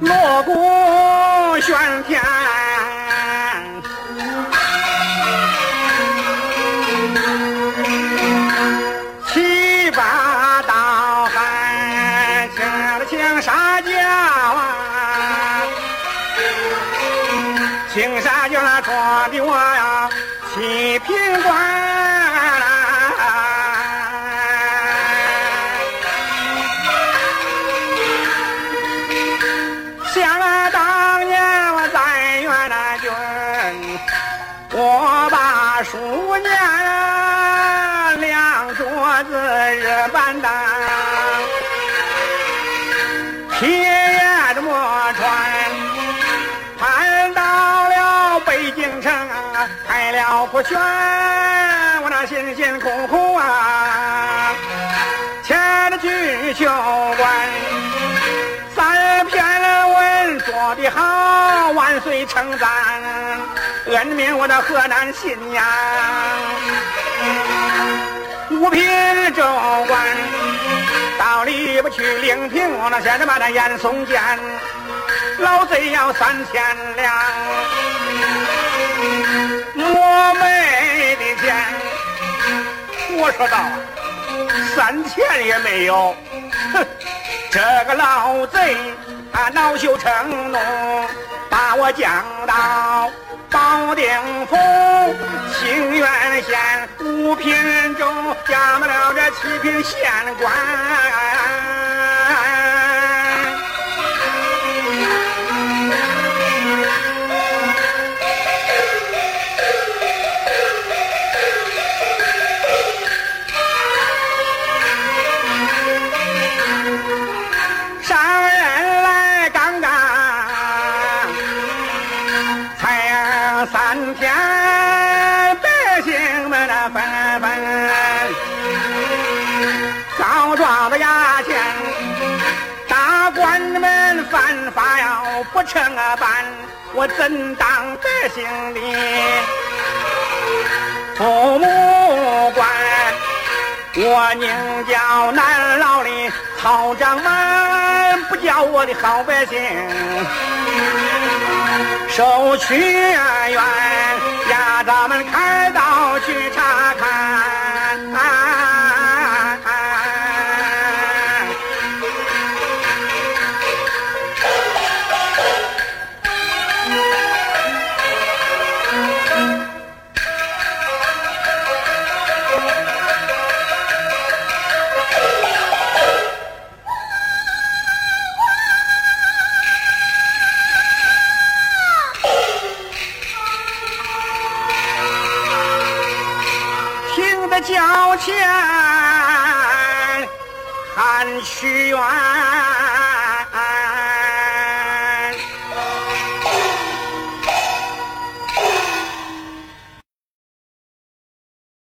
锣鼓喧天，请沙轿那坐的我呀，七品官。想当年我在元南军，我把书念两桌子日板凳，皮也这么穿，京城啊，开了不选，我那辛辛苦苦啊，前的举秀官。三篇文做得好，万岁称赞，恩命我的河南信阳。五品州官到里边去领平，我那先生把那严嵩见，老贼要三千两，我没的钱。我说道，三千也没有，哼。这个老贼他恼羞成怒，把我降到保定府清源县五品州，加满了这七品县官。三天，百姓们那纷纷告状的衙前，大官们犯法要不成办，我怎当百姓的父母官？我宁叫南牢里曹掌门，不叫我的好百姓受屈冤，衙咱们开刀去听得脚前喊屈原。